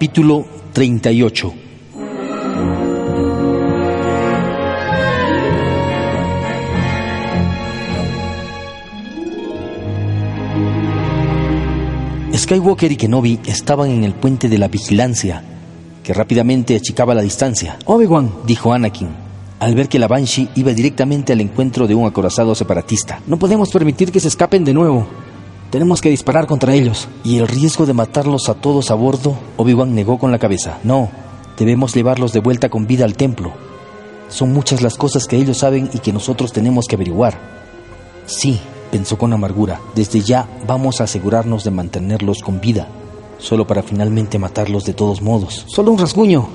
Capítulo 38 Skywalker y Kenobi estaban en el puente de la vigilancia, que rápidamente achicaba la distancia. Obi-Wan, dijo Anakin, al ver que la Banshee iba directamente al encuentro de un acorazado separatista. No podemos permitir que se escapen de nuevo. Tenemos que disparar contra ellos. Y el riesgo de matarlos a todos a bordo, Obi-Wan negó con la cabeza. No, debemos llevarlos de vuelta con vida al templo. Son muchas las cosas que ellos saben y que nosotros tenemos que averiguar. Sí, pensó con amargura, desde ya vamos a asegurarnos de mantenerlos con vida, solo para finalmente matarlos de todos modos. Solo un rasguño,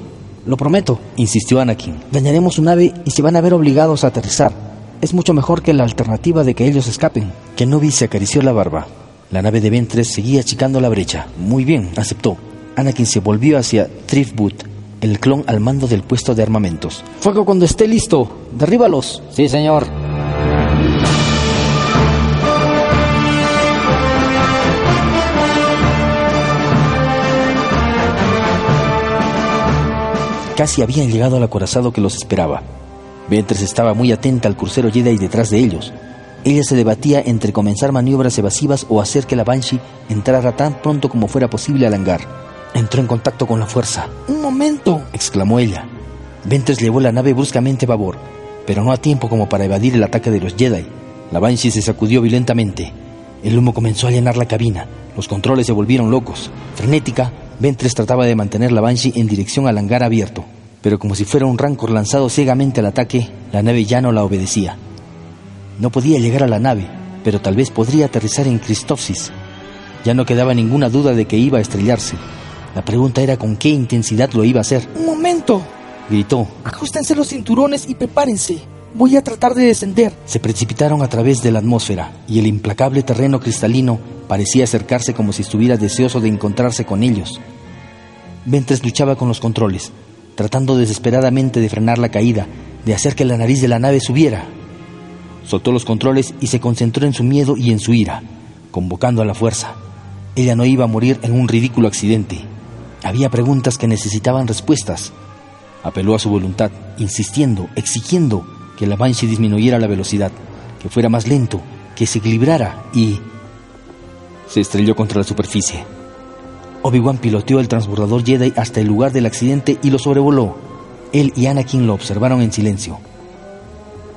lo prometo, insistió Anakin. Dañaremos su nave y se van a ver obligados a aterrizar. Es mucho mejor que la alternativa de que ellos escapen. Kenobi se acarició la barba. La nave de Ventres seguía achicando la brecha. Muy bien, aceptó. Anakin se volvió hacia Thriftwood, el clon al mando del puesto de armamentos. Fuego cuando esté listo. Derríbalos. Sí, señor. Casi habían llegado al acorazado que los esperaba. Ventres estaba muy atenta al crucero Jedi detrás de ellos. Ella se debatía entre comenzar maniobras evasivas o hacer que la Banshee entrara tan pronto como fuera posible al hangar. Entró en contacto con la fuerza. ¡Un momento! exclamó ella. Ventres llevó la nave bruscamente a babor, pero no a tiempo como para evadir el ataque de los Jedi. La Banshee se sacudió violentamente. El humo comenzó a llenar la cabina. Los controles se volvieron locos. Frenética, Ventres trataba de mantener la Banshee en dirección al hangar abierto, pero como si fuera un rancor lanzado ciegamente al ataque, la nave ya no la obedecía. No podía llegar a la nave, pero tal vez podría aterrizar en Christophsis. Ya no quedaba ninguna duda de que iba a estrellarse. La pregunta era con qué intensidad lo iba a hacer. ¡Un momento! Gritó. Ajustense los cinturones y prepárense. Voy a tratar de descender. Se precipitaron a través de la atmósfera y el implacable terreno cristalino parecía acercarse como si estuviera deseoso de encontrarse con ellos. Ventres luchaba con los controles, tratando desesperadamente de frenar la caída, de hacer que la nariz de la nave subiera. Soltó los controles y se concentró en su miedo y en su ira, convocando a la fuerza. Ella no iba a morir en un ridículo accidente. Había preguntas que necesitaban respuestas. Apeló a su voluntad, insistiendo, exigiendo que la Banshee disminuyera la velocidad, que fuera más lento, que se equilibrara y... Se estrelló contra la superficie. Obi-Wan piloteó el transbordador Jedi hasta el lugar del accidente y lo sobrevoló. Él y Anakin lo observaron en silencio.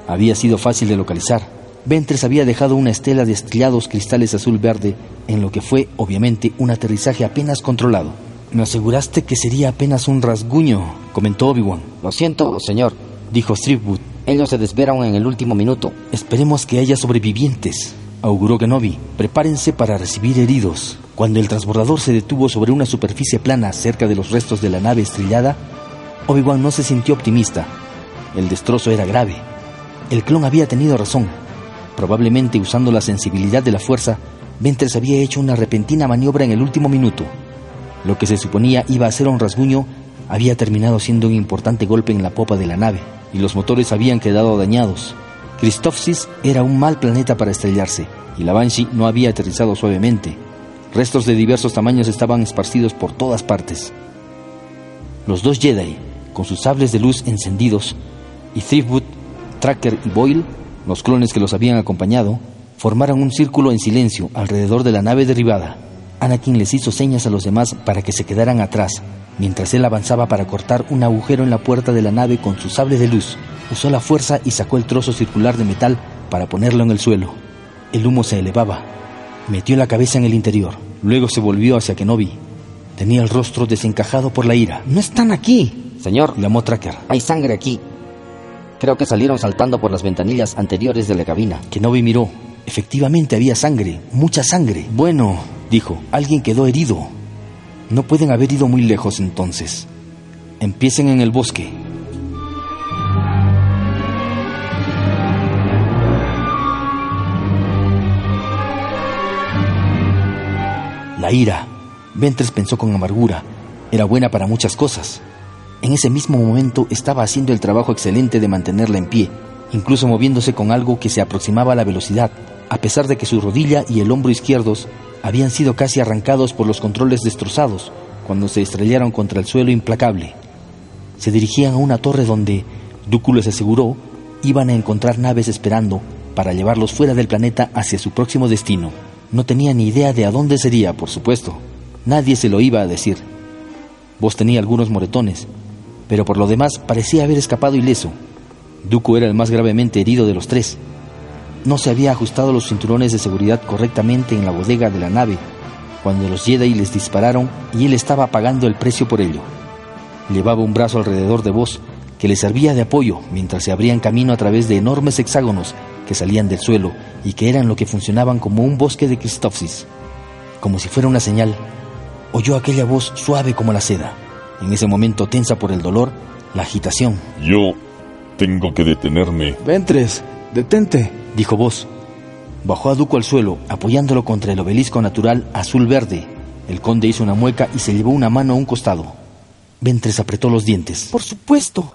Había sido fácil de localizar. Ventres había dejado una estela de estrellados cristales azul-verde en lo que fue, obviamente, un aterrizaje apenas controlado. Me aseguraste que sería apenas un rasguño, comentó Obi-Wan. Lo siento, señor, dijo Stripwood. Ellos se desveraron en el último minuto. Esperemos que haya sobrevivientes, auguró Kenobi. Prepárense para recibir heridos. Cuando el transbordador se detuvo sobre una superficie plana cerca de los restos de la nave estrellada, Obi-Wan no se sintió optimista. El destrozo era grave. El clon había tenido razón. Probablemente usando la sensibilidad de la fuerza, Ventres había hecho una repentina maniobra en el último minuto. Lo que se suponía iba a ser un rasguño había terminado siendo un importante golpe en la popa de la nave y los motores habían quedado dañados. Christophsis era un mal planeta para estrellarse y la Banshee no había aterrizado suavemente. Restos de diversos tamaños estaban esparcidos por todas partes. Los dos Jedi, con sus sables de luz encendidos, y Thriftwood, Tracker y Boyle, los clones que los habían acompañado, formaron un círculo en silencio alrededor de la nave derribada. Anakin les hizo señas a los demás para que se quedaran atrás, mientras él avanzaba para cortar un agujero en la puerta de la nave con su sable de luz. Usó la fuerza y sacó el trozo circular de metal para ponerlo en el suelo. El humo se elevaba. Metió la cabeza en el interior. Luego se volvió hacia Kenobi. Tenía el rostro desencajado por la ira. ¡No están aquí! Señor, llamó Tracker. Hay sangre aquí. Creo que salieron saltando por las ventanillas anteriores de la cabina. Kenobi miró. Efectivamente había sangre, mucha sangre. Bueno, dijo, alguien quedó herido. No pueden haber ido muy lejos entonces. Empiecen en el bosque. La ira, Ventres pensó con amargura, era buena para muchas cosas. En ese mismo momento estaba haciendo el trabajo excelente de mantenerla en pie, incluso moviéndose con algo que se aproximaba a la velocidad, a pesar de que su rodilla y el hombro izquierdos habían sido casi arrancados por los controles destrozados cuando se estrellaron contra el suelo implacable. Se dirigían a una torre donde, Dooku les aseguró, iban a encontrar naves esperando para llevarlos fuera del planeta hacia su próximo destino. No tenía ni idea de a dónde sería, por supuesto. Nadie se lo iba a decir. Vos tenía algunos moretones, pero por lo demás parecía haber escapado ileso. Dooku era el más gravemente herido de los tres. No se había ajustado los cinturones de seguridad correctamente en la bodega de la nave cuando los Jedi les dispararon y él estaba pagando el precio por ello. Llevaba un brazo alrededor de Vos que le servía de apoyo mientras se abrían camino a través de enormes hexágonos que salían del suelo y que eran lo que funcionaban como un bosque de Christophsis. Como si fuera una señal, oyó aquella voz suave como la seda. En ese momento tensa por el dolor, la agitación. Yo tengo que detenerme. Ventres, detente, dijo Vos. Bajó a Duco al suelo, apoyándolo contra el obelisco natural azul-verde. El conde hizo una mueca y se llevó una mano a un costado. Ventres apretó los dientes. Por supuesto.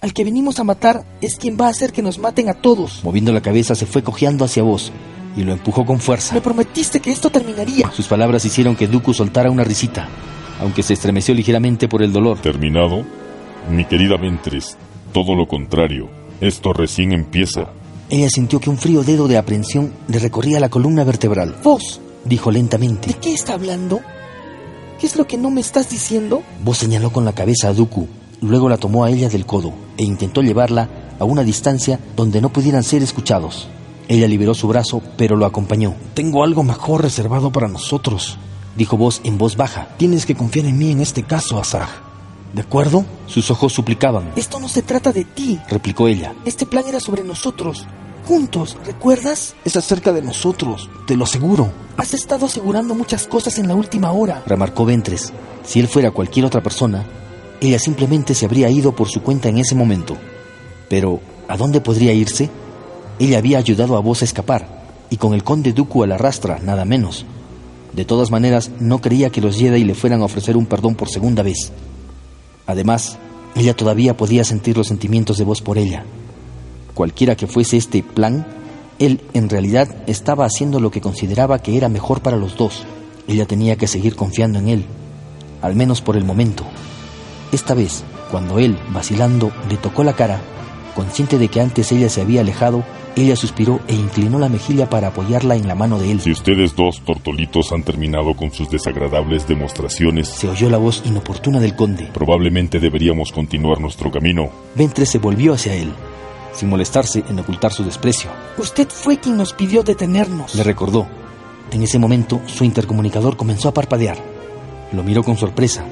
Al que venimos a matar es quien va a hacer que nos maten a todos. Moviendo la cabeza se fue cojeando hacia vos y lo empujó con fuerza. Me prometiste que esto terminaría. Sus palabras hicieron que Dooku soltara una risita, aunque se estremeció ligeramente por el dolor. ¿Terminado? Mi querida Ventres, todo lo contrario. Esto recién empieza. Ella sintió que un frío dedo de aprensión le recorría la columna vertebral. Vos, dijo lentamente. ¿De qué está hablando? ¿Qué es lo que no me estás diciendo? Vos señaló con la cabeza a Dooku, luego la tomó a ella del codo e intentó llevarla a una distancia donde no pudieran ser escuchados. Ella liberó su brazo, pero lo acompañó. Tengo algo mejor reservado para nosotros, dijo Vos en voz baja. Tienes que confiar en mí en este caso, Asaj. ¿De acuerdo? Sus ojos suplicaban. Esto no se trata de ti, replicó ella. Este plan era sobre nosotros. Juntos, ¿recuerdas? Es acerca de nosotros, te lo aseguro. Has estado asegurando muchas cosas en la última hora, remarcó Ventres. Si él fuera cualquier otra persona, ella simplemente se habría ido por su cuenta en ese momento. Pero, ¿a dónde podría irse? Ella había ayudado a Vos a escapar, y con el conde Dooku a la rastra, nada menos. De todas maneras, no creía que los Jedi le fueran a ofrecer un perdón por segunda vez. Además, ella todavía podía sentir los sentimientos de Vos por ella. Cualquiera que fuese este plan, él en realidad estaba haciendo lo que consideraba que era mejor para los dos. Ella tenía que seguir confiando en él, al menos por el momento. Esta vez, cuando él, vacilando, le tocó la cara, consciente de que antes ella se había alejado, ella suspiró e inclinó la mejilla para apoyarla en la mano de él. Si ustedes dos tortolitos han terminado con sus desagradables demostraciones, se oyó la voz inoportuna del conde. Probablemente deberíamos continuar nuestro camino. Ventre se volvió hacia él, sin molestarse en ocultar su desprecio. Usted fue quien nos pidió detenernos. Le recordó. En ese momento, su intercomunicador comenzó a parpadear. Lo miró con sorpresa.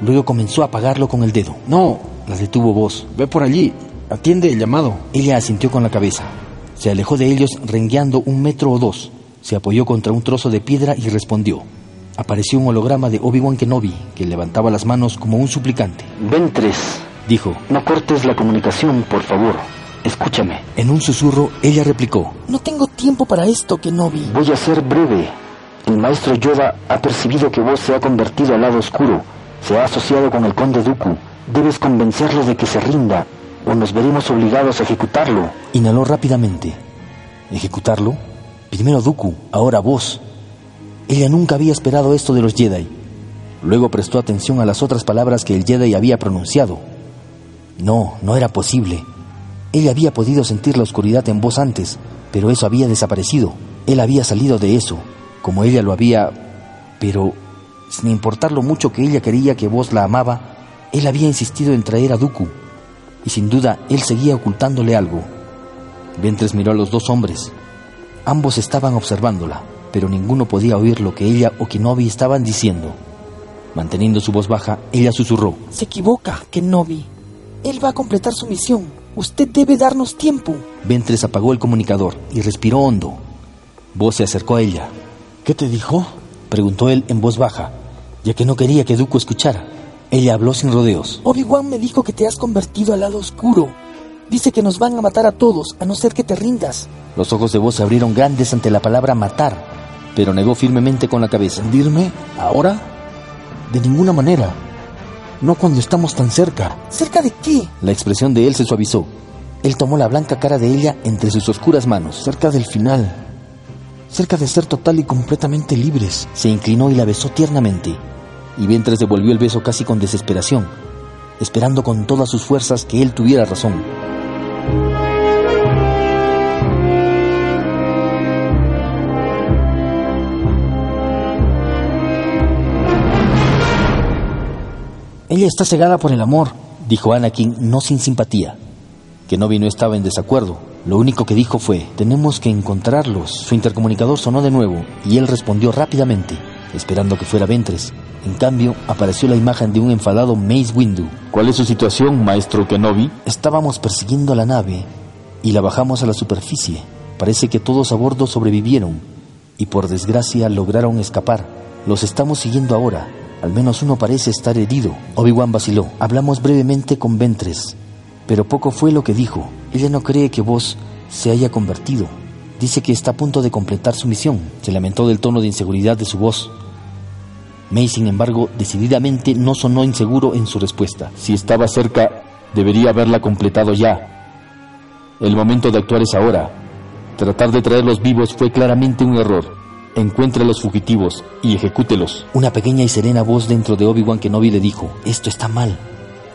Luego comenzó a apagarlo con el dedo. No, la detuvo voz. Ve por allí. Atiende el llamado. Ella asintió con la cabeza. Se alejó de ellos rengueando un metro o dos. Se apoyó contra un trozo de piedra y respondió. Apareció un holograma de Obi-Wan Kenobi que levantaba las manos como un suplicante. Ventres, dijo. No cortes la comunicación, por favor. Escúchame. En un susurro, ella replicó. No tengo tiempo para esto, Kenobi. Voy a ser breve. El maestro Yoda ha percibido que vos se ha convertido al lado oscuro. Se ha asociado con el conde Dooku. Debes convencerlo de que se rinda nos veremos obligados a ejecutarlo. Inhaló rápidamente. ¿Ejecutarlo? Primero Dooku, ahora vos. Ella nunca había esperado esto de los Jedi. Luego prestó atención a las otras palabras que el Jedi había pronunciado. No, no era posible. Ella había podido sentir la oscuridad en voz antes, pero eso había desaparecido. Él había salido de eso, como ella lo había... Pero, sin importar lo mucho que ella quería que vos la amaba, él había insistido en traer a Dooku. Y sin duda, él seguía ocultándole algo. Ventres miró a los dos hombres. Ambos estaban observándola, pero ninguno podía oír lo que ella o Kenobi estaban diciendo. Manteniendo su voz baja, ella susurró. Se equivoca, Kenobi. Él va a completar su misión. Usted debe darnos tiempo. Ventres apagó el comunicador y respiró hondo. Vos se acercó a ella. ¿Qué te dijo? Preguntó él en voz baja, ya que no quería que Duco escuchara. Ella habló sin rodeos. Obi-Wan me dijo que te has convertido al lado oscuro. Dice que nos van a matar a todos, a no ser que te rindas. Los ojos de vos se abrieron grandes ante la palabra matar, pero negó firmemente con la cabeza. ¿Rendirme? ¿Ahora? De ninguna manera. No cuando estamos tan cerca. ¿Cerca de qué? La expresión de él se suavizó. Él tomó la blanca cara de ella entre sus oscuras manos. Cerca del final. Cerca de ser total y completamente libres. Se inclinó y la besó tiernamente. Y Ventres devolvió el beso casi con desesperación, esperando con todas sus fuerzas que él tuviera razón. Ella está cegada por el amor, dijo Anakin no sin simpatía. Kenobi no estaba en desacuerdo. Lo único que dijo fue, tenemos que encontrarlos. Su intercomunicador sonó de nuevo y él respondió rápidamente, esperando que fuera Ventres. En cambio, apareció la imagen de un enfadado Mace Windu. ¿Cuál es su situación, maestro Kenobi? Estábamos persiguiendo a la nave y la bajamos a la superficie. Parece que todos a bordo sobrevivieron y por desgracia lograron escapar. Los estamos siguiendo ahora. Al menos uno parece estar herido. Obi-Wan vaciló. Hablamos brevemente con Ventres, pero poco fue lo que dijo. Ella no cree que vos se haya convertido. Dice que está a punto de completar su misión. Se lamentó del tono de inseguridad de su voz. May, sin embargo, decididamente no sonó inseguro en su respuesta. Si estaba cerca, debería haberla completado ya. El momento de actuar es ahora. Tratar de traerlos vivos fue claramente un error. Encuentre a los fugitivos y ejecútelos. Una pequeña y serena voz dentro de Obi-Wan Kenobi le dijo, esto está mal.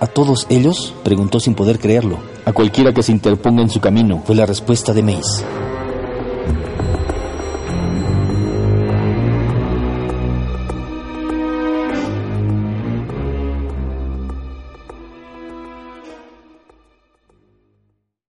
¿A todos ellos? preguntó sin poder creerlo. A cualquiera que se interponga en su camino. Fue la respuesta de Mace.